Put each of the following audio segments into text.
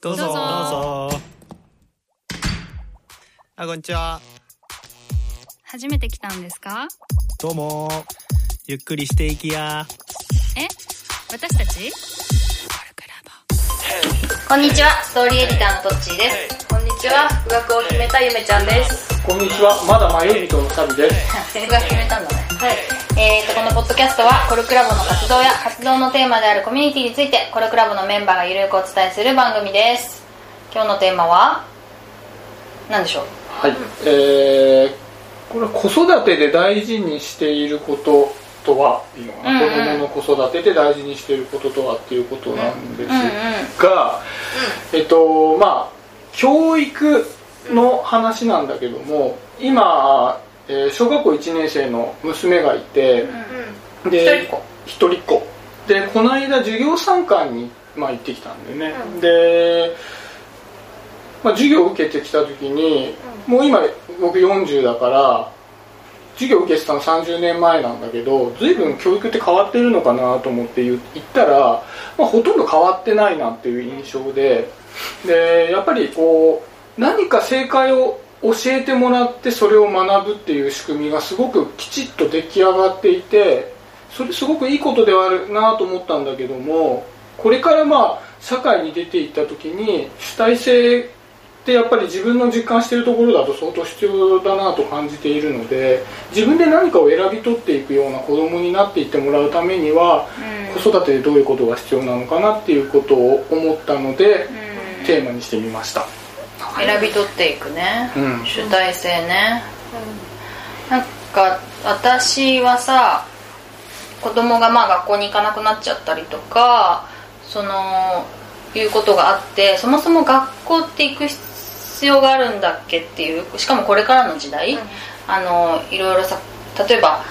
どうぞ。どうぞ。あこんにちは。初めて来たんですか？どうも。ゆっくりしていきや。え？私たち？こんにちは、ストーリーエディターのトッチーです。こんにちは、復学を決めたゆめちゃんです。こんにちは、まだ迷い人のサビです。復学決めたんだ。えーと、このポッドキャストは、コルクラボの活動や活動のテーマであるコミュニティについて、コルクラボのメンバーがゆるくお伝えする番組です。今日のテーマは、何でしょう？はい。えー、これは子育てで大事にしていることとはいいのかな、うんうん子供の子育てで大事にしていることとはっていうことなんです。が、えっと、まあ、教育の話なんだけども、今、えー小学校1年生の娘がいて、で一人っ子。一人っ子。でこの間授業参観に、まあ、行ってきたんでね、で、まあ、授業を受けてきた時に、もう今僕40だから授業を受けてたの30年前なんだけど随分教育って変わってるのかなと思って言言ったら、まあ、ほとんど変わってないなっていう印象ででやっぱりこう何か正解を教えてもらってそれを学ぶっていう仕組みがすごくきちっと出来上がっていてそれすごくいいことではあるなと思ったんだけどもこれからまあ社会に出ていった時に主体性ってやっぱり自分の実感しているところだと相当必要だなと感じているので自分で何かを選び取っていくような子供になっていってもらうためには子育てでどういうことが必要なのかなっていうことを思ったのでテーマにしてみました。選び取っていくね。うん主体性ね。なんか、私はさ、子供がまあ学校に行かなくなっちゃったりとか、その、いうことがあって、そもそも学校って行く必要があるんだっけっていう、しかもこれからの時代、あの、いろいろさ、例えば、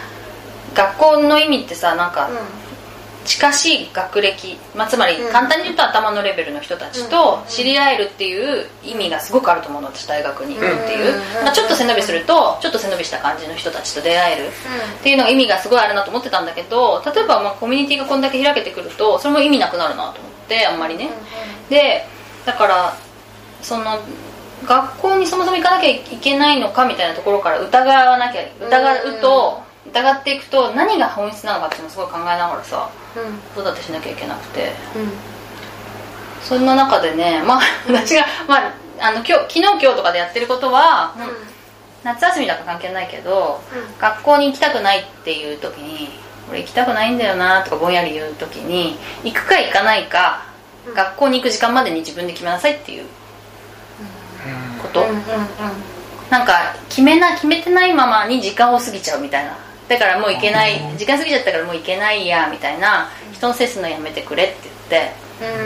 学校の意味ってさ、なんか、近しい学歴、まあ、つまりうん。簡単に言うと頭のレベルの人たちと知り合えるっていう意味がすごくあると思うの私大学に行くっていう、うん。まあ、ちょっと背伸びするとちょっと背伸びした感じの人たちと出会える。っていうのが意味がすごいあるなと思ってたんだけど例えばまあコミュニティがこんだけ開けてくるとそれも意味なくなるなと思ってあんまりね、でだからその学校にそもそも行かなきゃいけないのかみたいなところから疑わなきゃ疑うと、疑っていくと何が本質なのかっていうのをすごい考えながらさ子育てしなきゃいけなくて。そんな中でねまあ 私が、まあ、あの今日昨日今日とかでやってることは、夏休みだから関係ないけど、学校に行きたくないっていう時に俺行きたくないんだよなとかぼんやり言う時に行くか行かないか、学校に行く時間までに自分で決めなさいっていうこと、なんか決めな決めてないままに時間を過ぎちゃうみたいなだからもう行けない時間過ぎちゃったからもう行けないやみたいな人のせいすのやめてくれって言って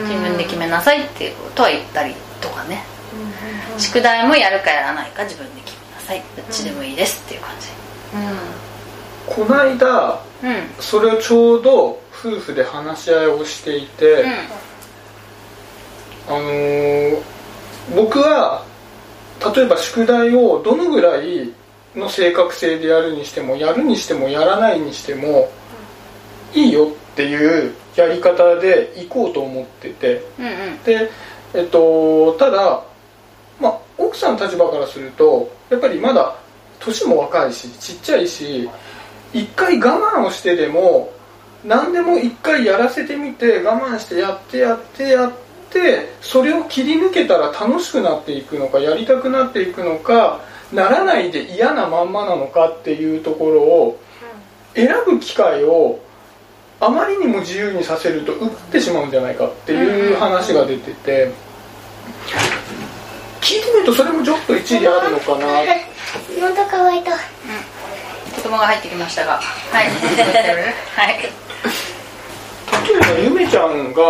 自分で決めなさいっていうことは言ったりとかね宿題もやるかやらないか自分で決めなさい。どっちでもいいですっていう感じ。この間うん。うんそれをちょうど夫婦で話し合いをしていて、あのー僕は例えば宿題をどのぐらいの正確性でやるにしてもやるにしてもやらないにしてもいいよっていうやり方で行こうと思ってて。うんうん。で、えっと、ただ、まあ、奥さんの立場からするとやっぱりまだ年も若いしちっちゃいし一回我慢をしてでも何でも一回やらせてみて我慢してやってやってやってそれを切り抜けたら楽しくなっていくのかやりたくなっていくのかならないで嫌なまんまなのかっていうところを選ぶ機会をあまりにも自由にさせると打ってしまうんじゃないかっていう話が出てて聞いてみるとそれもちょっと一理あるのかな喉乾い。た子供が入ってきましたが。はい。はい例えばゆめちゃんが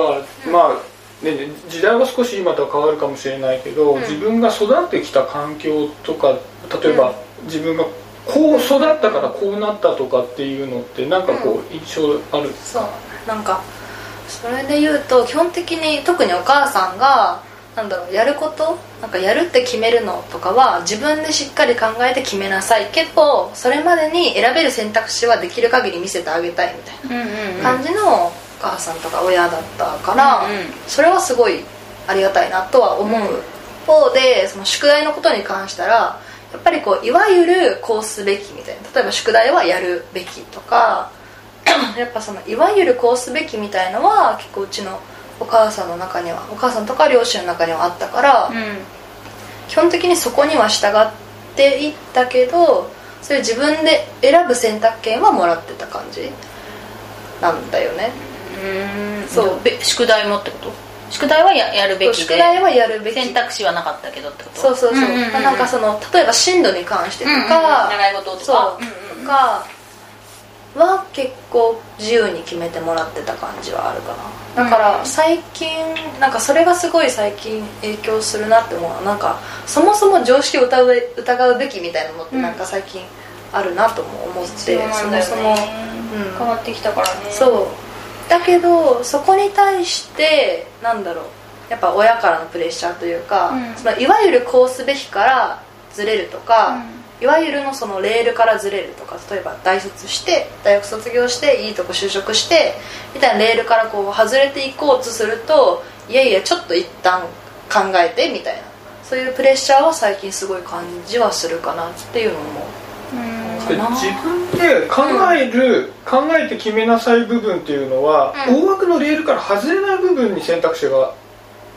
まあね、時代は少し今とは変わるかもしれないけど、自分が育ってきた環境とか例えば、自分がこう育ったからこうなったとかっていうのってなんかこう印象ある、そう。なんかそれで言うと基本的に特にお母さんがなんだろうやること？なんかやるって決めるのとかは自分でしっかり考えて決めなさいけどそれまでに選べる選択肢はできる限り見せてあげたいみたいうんうんうん。な感じのお母さんとか親だったから、うんうん。それはすごいありがたいなとは思う、一方でその宿題のことに関したらやっぱりこういわゆるこうすべきみたいな例えば宿題はやるべきとか やっぱそのいわゆるこうすべきみたいのは結構うちのお母さんの中にはお母さんとか両親の中にはあったから、うん。基本的にそこには従っていったけどそれ自分で選ぶ選択権はもらってた感じなんだよね。うんそうそう。べ宿題もってこと？宿題はややるべきで。宿題はやるべき。選択肢はなかったけどってこと？そうそうそう,、なんかその例えば進路に関してとか、習い事とそう。かとかは結構自由に決めてもらってた感じはあるかな。だから最近なんかそれがすごい最近影響するなって思うなんかそもそも常識を疑う疑うべきみたいなのってなんか最近あるなとも思って、そうなんそもねそもうん。変わってきたからね。そうだけどそこに対してなんだろう。やっぱ親からのプレッシャーというか、うん。そのいわゆるこうすべきからずれるとか、いわゆるのそのレールからずれるとか例えば大卒して大学卒業していいとこ就職してみたいなレールからこう外れていこうとするといやいやちょっと一旦考えてみたいな。そういうプレッシャーは最近すごい感じはするかなっていうのもう。ん。でかな自分で考える、考えて決めなさい部分っていうのは、うん。大枠のレールから外れない部分に選択肢が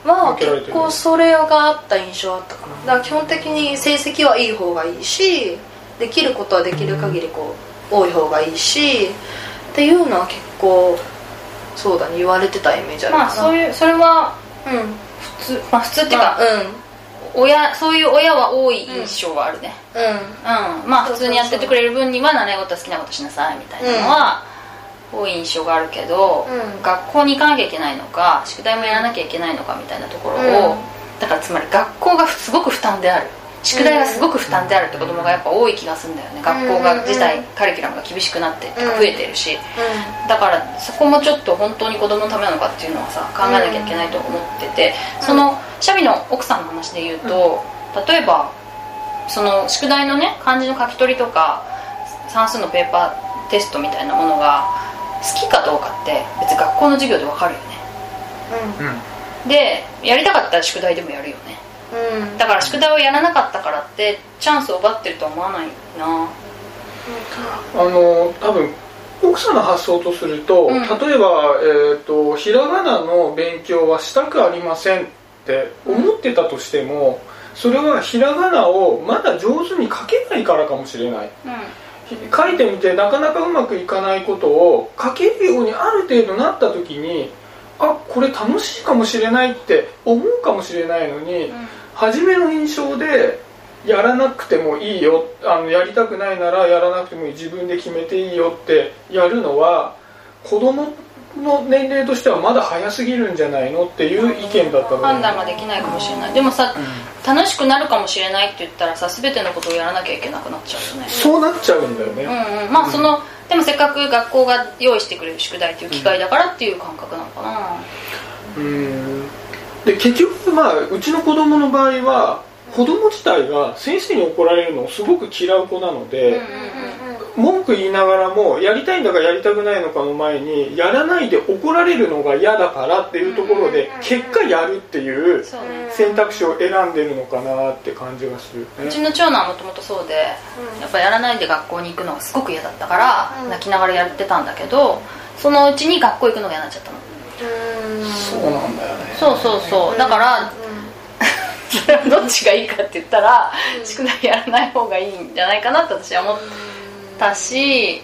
は分けられてる。結構それがあった印象あったかな。だから基本的に成績はいい方がいいしできることはできる限りこう多い方がいいしっていうのは結構そうだね言われてたイメージあるかな。まあそういうそれはうん。普通まあ普通っていうか、まあ親そういう親は多い印象はあるね。うん。うん。うん、まあ普通にやっててくれる分には習い事好きなことしなさいみたいなのは多い印象があるけど、うん。学校に行かなきゃいけないのか宿題もやらなきゃいけないのかみたいなところを、うん。だからつまり学校がすごく負担である。宿題がすごく負担であるって子供がやっぱ多い気がするんだよね、学校が自体カリキュラムが厳しくなってってか増えてるし、だからそこもちょっと本当に子供のためなのかっていうのはさ考えなきゃいけないと思ってて、そのシャビの奥さんの話で言うと、例えばその宿題のね漢字の書き取りとか算数のペーパーテストみたいなものが好きかどうかって別に学校の授業で分かるよね。でやりたかったら宿題でもやるよね。うん。うんだから宿題をやらなかったからってチャンスを奪ってるとは思わないな。あの多分奥さんの発想とすると、うん。例えば、えーと「ひらがなの勉強はしたくありません」って思ってたとしてもそれはひらがなをまだ上手に書けないからかもしれない。ひ書いてみてなかなかうまくいかないことを書けるようにある程度なった時にあこれ楽しいかもしれないって思うかもしれないのに、初めの印象でやらなくてもいいよあのやりたくないならやらなくてもいい自分で決めていいよってやるのは子供の年齢としてはまだ早すぎるんじゃないのっていう意見だったの判断ができないかもしれない。でもさ、楽しくなるかもしれないって言ったらさ全てのことをやらなきゃいけなくなっちゃうよね。そうなっちゃうんだよね、うんうん。まあそのでもせっかく学校が用意してくれる宿題っていう機会だからっていう感覚なのかな。うん。で結局まあうちの子供の場合は子供自体が先生に怒られるのをすごく嫌う子なので、文句言いながらもやりたいんだかやりたくないのかの前にやらないで怒られるのが嫌だからっていうところで結果やるっていう選択肢を選んでるのかなって感じがするうちねの長男はもともとそうで、やっぱやらないで学校に行くのがすごく嫌だったから、うん。泣きながらやってたんだけどそのうちに学校行くのが嫌になっちゃったの。そうなんだよね。そうそうそう。だから どっちがいいかって言ったら、宿題やらない方がいいんじゃないかなって私は思ったし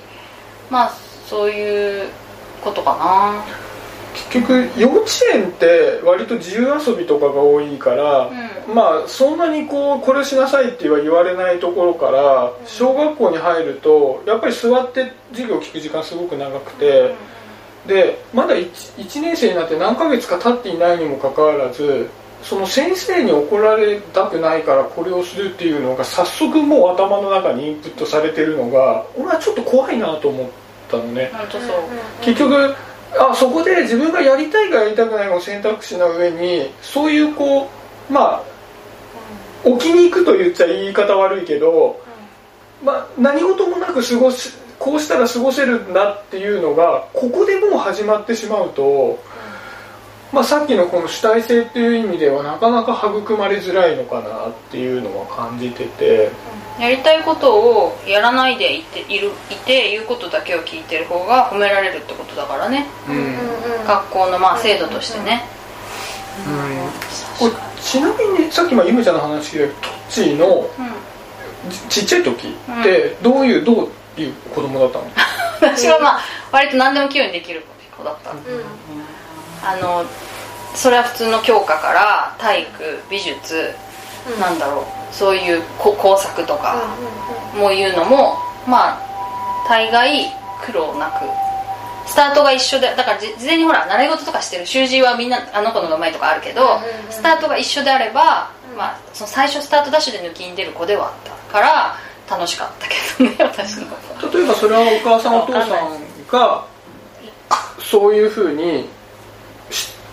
まあそういうことかな。結局幼稚園って割と自由遊びとかが多いから、うまあそんなにこうこれしなさいっては言われないところから小学校に入るとやっぱり座って授業を聞く時間すごく長くてでまだ 1, 1年生になって何ヶ月か経っていないにもかかわらずその先生に怒られたくないからこれをするっていうのが早速もう頭の中にインプットされてるのが俺はちょっと怖いなと思ったのね。結局あそこで自分がやりたいかやりたくないかの選択肢の上にそういうこうまあ置きに行くと言っちゃ言い方悪いけど、まあ、何事もなく過ごすこうしたら過ごせるんだっていうのがここでもう始まってしまうとまあ、さっきのこの主体性っていう意味ではなかなか育まれづらいのかなっていうのは感じてて。やりたいことをやらないでいているいて言うことだけを聞いてる方が褒められるってことだからね。うん、学校のまあ制度としてね。これちなみにさっきまあゆめちゃんの話でトッチーのうんちちっちゃい時ってどういうどういう子供だったの？私はまあ割と何でも器用にできる子だったあのそれは普通の教科から体育美術、なんだろうそういうこ工作とか、もういうのもまあ大概苦労なく。スタートが一緒でだからじ事前にほら習い事とかしてる。習字はみんなあの子のがうまいとかあるけど、うんうんうん。スタートが一緒であれば、まあ、その最初スタートダッシュで抜きに出る子ではあったから楽しかったけどね私のこと例えばそれはお母さんお父さんがそういうふうにし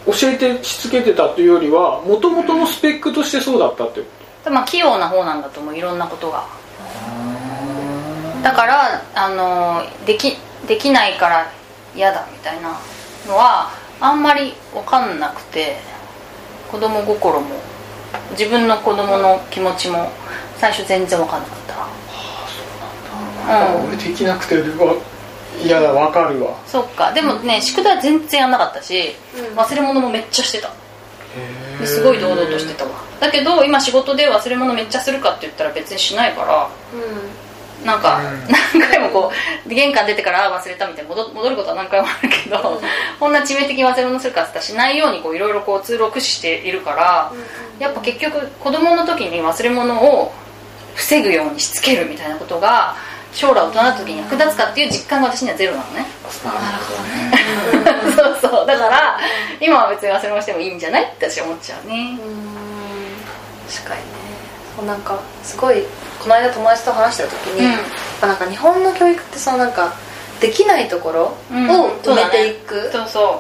教えてしつけてたというよりはもともとのスペックとしてそうだったってこでまあ器用な方なんだと思ういろんなことが。だからあのできできないから嫌だみたいなのはあんまり分かんなくて子供心も自分の子供の気持ちも最初全然分かんなかった。と、うん俺できなくてうわ嫌だわかるわ。そっか。でもね宿題全然やんなかったし忘れ物もめっちゃしてた。ですごい堂々としてたわ。だけど今仕事で忘れ物めっちゃするかって言ったら別にしないからなんか、うん。何回もこう玄関出てからあ忘れたみたいに戻戻ることは何回もあるけど、こんな致命的に忘れ物するかって言ったらしないようにこういろいろこうツールを駆使しているから、やっぱ結局子供の時に忘れ物を防ぐようにしつけるみたいなことが将来大人の時に役立つかっていう実感が私にはゼロなのね。そうそうだから今は別に忘れ物してもいいんじゃないって私は思っちゃうね。確かにね。そうなんかすごいこの間友達と話してた時に、うん。やっぱなんか日本の教育ってそのなんかできないところをうん埋めていく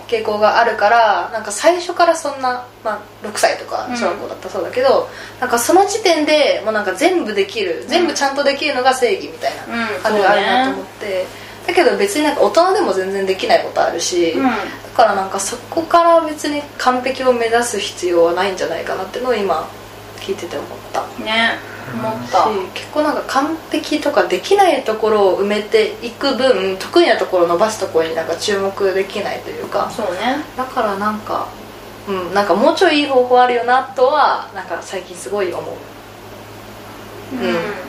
傾向があるからなんか最初からそんな、まあ、6歳とか小学校だったらそうだけど、なんかその時点でもうなんか全部できる全部ちゃんとできるのが正義みたいなうん感じがあるなと思って、だけど別になんか大人でも全然できないことあるし、うん。だからなんかそこから別に完璧を目指す必要はないんじゃないかなっていうのを今聞いてて思った。ね思った。し結構なんか完璧とかできないところを埋めていく分得意なところを伸ばすところになんか注目できないというか。そうね。だからなんかうんなんかもうちょいいい方法あるよなとはなんか最近すごい思う。うん。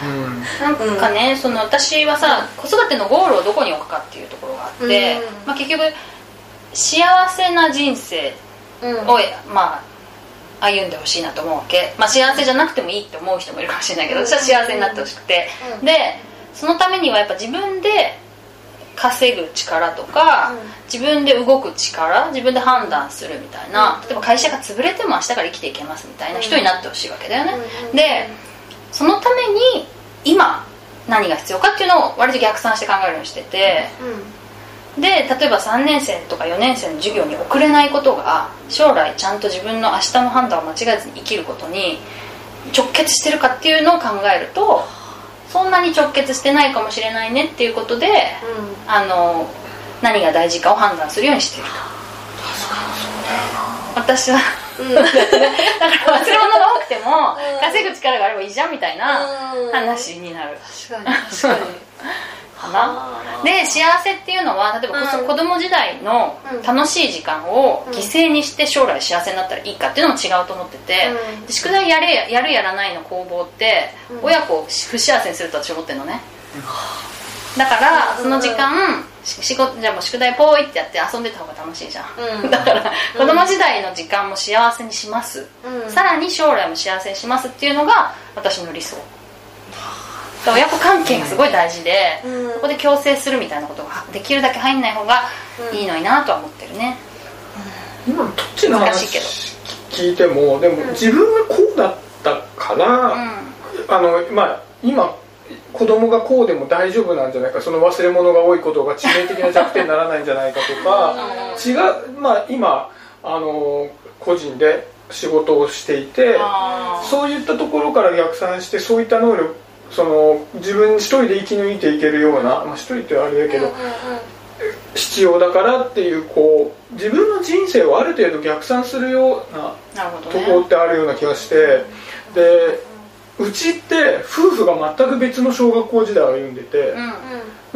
うん。なんかね、その私はさ子育てのゴールをどこに置くかっていうところがあって、うん。まあ、結局幸せな人生うん。を、まあ、歩んでほしいなと思うわけ、まあ、幸せじゃなくてもいいって思う人もいるかもしれないけど私は幸せになってほしくて、うん。でそのためにはやっぱ自分で稼ぐ力とか、うん。自分で動く力自分で判断するみたいな、例えば会社が潰れても明日から生きていけますみたいな人になってほしいわけだよね、うんでそのために今何が必要かっていうのを割と逆算して考えるようにしてて、で例えば3年生とか4年生の授業に遅れないことが将来ちゃんと自分の明日の判断を間違えずに生きることに直結してるかっていうのを考えるとそんなに直結してないかもしれないねっていうことであの何が大事かを判断するようにしてる。と私はうん。だから忘れ物が多くてもうん。稼ぐ力があればいいじゃんみたいなうん。話になる。確かに確かに かな。で幸せっていうのは例えばうん。子供時代のうん。楽しい時間を犠牲にして将来幸せになったらいいかっていうのも違うと思ってて、うん。で宿題やれやるやらないの攻防ってうん。親子を不幸せにすると私思ってるのね。だからうん。その時間し仕事じゃあもう宿題ポーイってやって遊んでた方が楽しいじゃん、うん。だから子供時代の時間も幸せにします、うん。さらに将来も幸せにしますっていうのが私の理想親子関係がすごい大事で、うん。そこで強制するみたいなことができるだけ入んない方がいいのになとは思ってるね、今のどっちの話聞いてもでも自分がこうだったから、うん。あのまあ今子供がこうでも大丈夫なんじゃないかその忘れ物が多いことが致命的な弱点にならないんじゃないかとか違うまあ今あの個人で仕事をしていてそういったところから逆算してそういった能力その自分一人で生き抜いていけるような、まあ、一人ってあれだけど、必必要だからっていうこう自分の人生をある程度逆算するようなとね。ころってあるような気がしてでうちって夫婦が全く別の小学校時代を歩んでて、う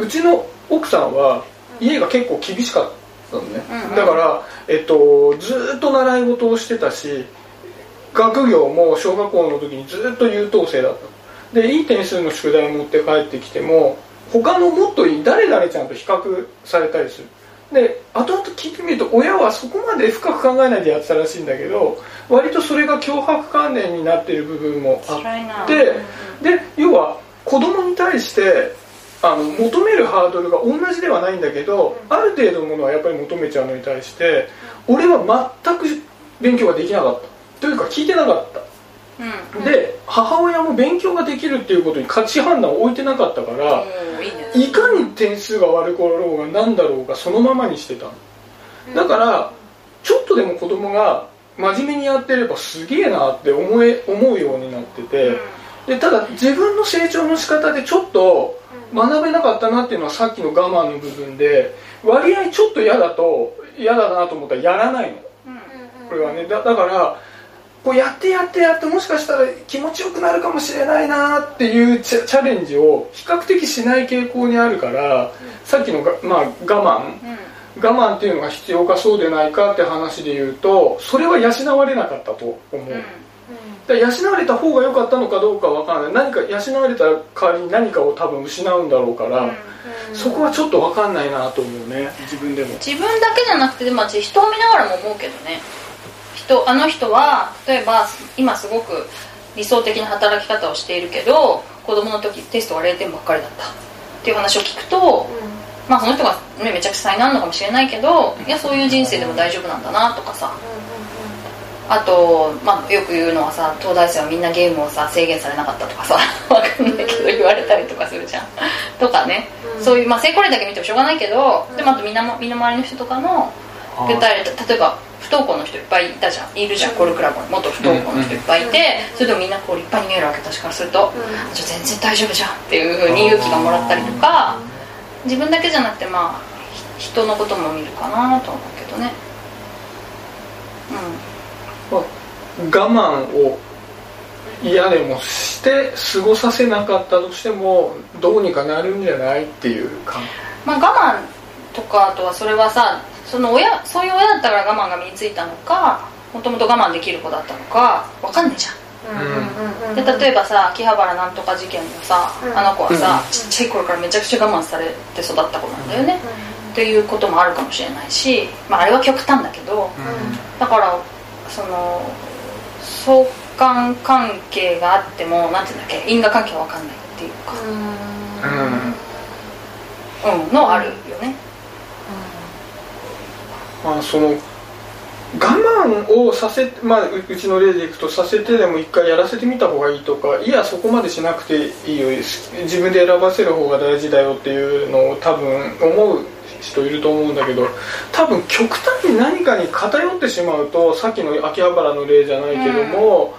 んうちの奥さんは家が結構厳しかったのね、だから、えっと、ずーっと習い事をしてたし学業も小学校の時にずーっと優等生だったでいい点数の宿題を持って帰ってきても他のもっといい誰々ちゃんと比較されたりする。で後々聞いてみると親はそこまで深く考えないでやってたらしいんだけど割とそれが脅迫観念になっている部分もあってで要は子供に対してあの求めるハードルが同じではないんだけどある程度のものはやっぱり求めちゃうのに対して俺は全く勉強ができなかった。というか聞いてなかったうん。で母親も勉強ができるっていうことに価値判断を置いてなかったからおーいかに点数が悪かろうが何だろうがそのままにしてたの。だからちょっとでも子供が真面目にやってればすげえなって思え思うようになっててでただ自分の成長の仕方でちょっと学べなかったなっていうのはさっきの我慢の部分で割合ちょっと嫌だと嫌だなと思ったらやらないの。これはね。だだからこうやってやってやってもしかしたら気持ちよくなるかもしれないなっていうチャレンジを比較的しない傾向にあるから、さっきのが、まあ、我慢。うん。我慢っていうのが必要かそうでないかって話で言うとそれは養われなかったと思う、うん。だから養われた方が良かったのかどうかわからない。何か養われた代わりに何かを多分失うんだろうから、そこはちょっとわかんないなと思うね。自分でも。自分だけじゃなくてでも私人を見ながらも思うけどね人あの人は例えば今すごく理想的な働き方をしているけど子供の時テストが0点ばっかりだったっていう話を聞くと、まあその人が、ね、めちゃくちゃ才能あるのかもしれないけどいやそういう人生でも大丈夫なんだなとかさ。あと、まあ、よく言うのはさ東大生はみんなゲームをさ制限されなかったとかさ わかんないけど言われたりとかするじゃん。とかね、そういう、まあ、成功例だけ見てもしょうがないけど、でもあとみんなも身の回りの人とかの具体例例えば不登校の人いっぱいいたじゃん。いるじゃんコルクラブに。元不登校の人いっぱいいて、それでもみんなこう立派に見えるわけ私からすると、じゃあ全然大丈夫じゃんっていうふうに勇気がもらったりとか自分だけじゃなくてまあひ人のことも見るかなと思うけどね。まあ我慢を嫌でもして過ごさせなかったとしてもどうにかなるんじゃないっていう感まあ我慢とかあとはそれはさその親そういう親だったから我慢が身についたのかもともと我慢できる子だったのかわかんないじゃん。で例えばさ秋葉原なんとか事件のさ、うん。あの子はさ、ちっちゃい頃からめちゃくちゃ我慢されて育った子なんだよね、っていうこともあるかもしれないし、まあ、あれは極端だけど、だからその相関関係があってもなんていうんだっけ因果関係は分かんないっていうか、うん、のあるよね、まあその我慢をさせまあうちの例でいくとさせてでも一回やらせてみた方がいいとかいやそこまでしなくていいよ自分で選ばせる方が大事だよっていうのを多分思う人いると思うんだけど多分極端に何かに偏ってしまうとさっきの秋葉原の例じゃないけども、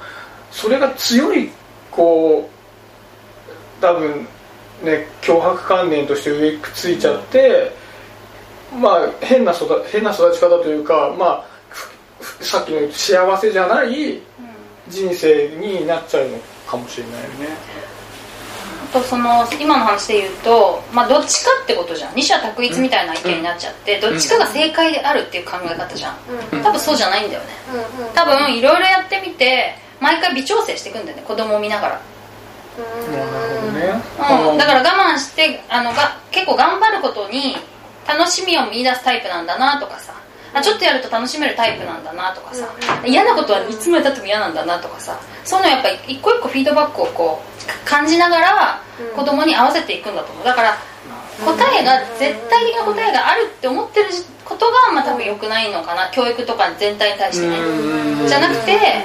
それが強いこう多分ね脅迫観念として上くっついちゃって、まあ変な育変な育ち方というかまあさっきの幸せじゃない人生になっちゃうのかもしれないよね。あとその今の話で言うと、まあ、どっちかってことじゃん。二者択一みたいな意見になっちゃって、どっちかが正解であるっていう考え方じゃん、多分そうじゃないんだよね。多分いろいろやってみて毎回微調整していくんだよね子供を見ながら。なるほどね。うん、だから我慢してあのが結構頑張ることに楽しみを見出すタイプなんだなとかさ。あちょっとやると楽しめるタイプなんだなとかさ、嫌なことはいつまでたっても嫌なんだなとかさ。そういうのやっぱ一個一個フィードバックをこう感じながら子供に合わせていくんだと思う。だから答えが絶対的な答えがあるって思ってることがまあ多分良くないのかな。教育とか全体に対してね。じゃなくて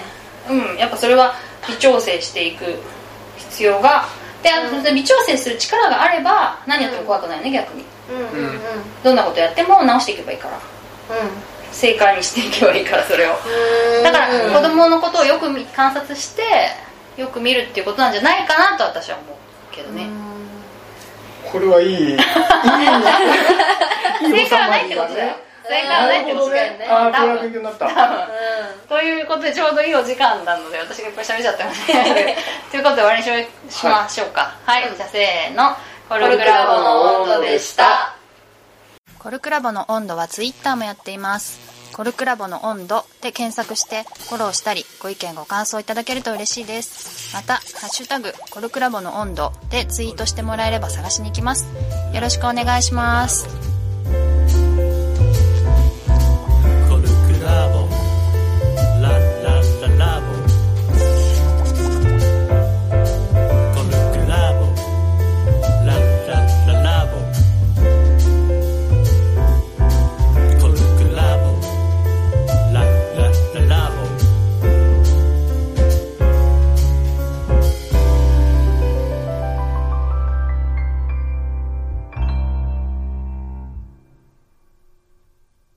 うんやっぱそれは微調整していく必要がで微調整する力があれば何やっても怖くないね逆に。どんなことやっても直していけばいいから。正解にしていけばいいからそれを。だから子供のことをよく見観察してよく見るっていうことなんじゃないかなと私は思うけどね。これはいい。いい。いい。正解はないってことだよ正解はないってことだよねああこれは勉強になった。ということでちょうどいいお時間なので私がいっぱい喋っちゃってますね。ということで終わりにししましょうか。はい、じゃあせーの。コルクラボの温度でした。コルクラボの温度はツイッターもやっています。コルクラボの温度で検索してフォローしたりご意見ご感想いただけると嬉しいです。また「ハッシュタグコルクラボの温度」でツイートしてもらえれば探しに行きます。よろしくお願いします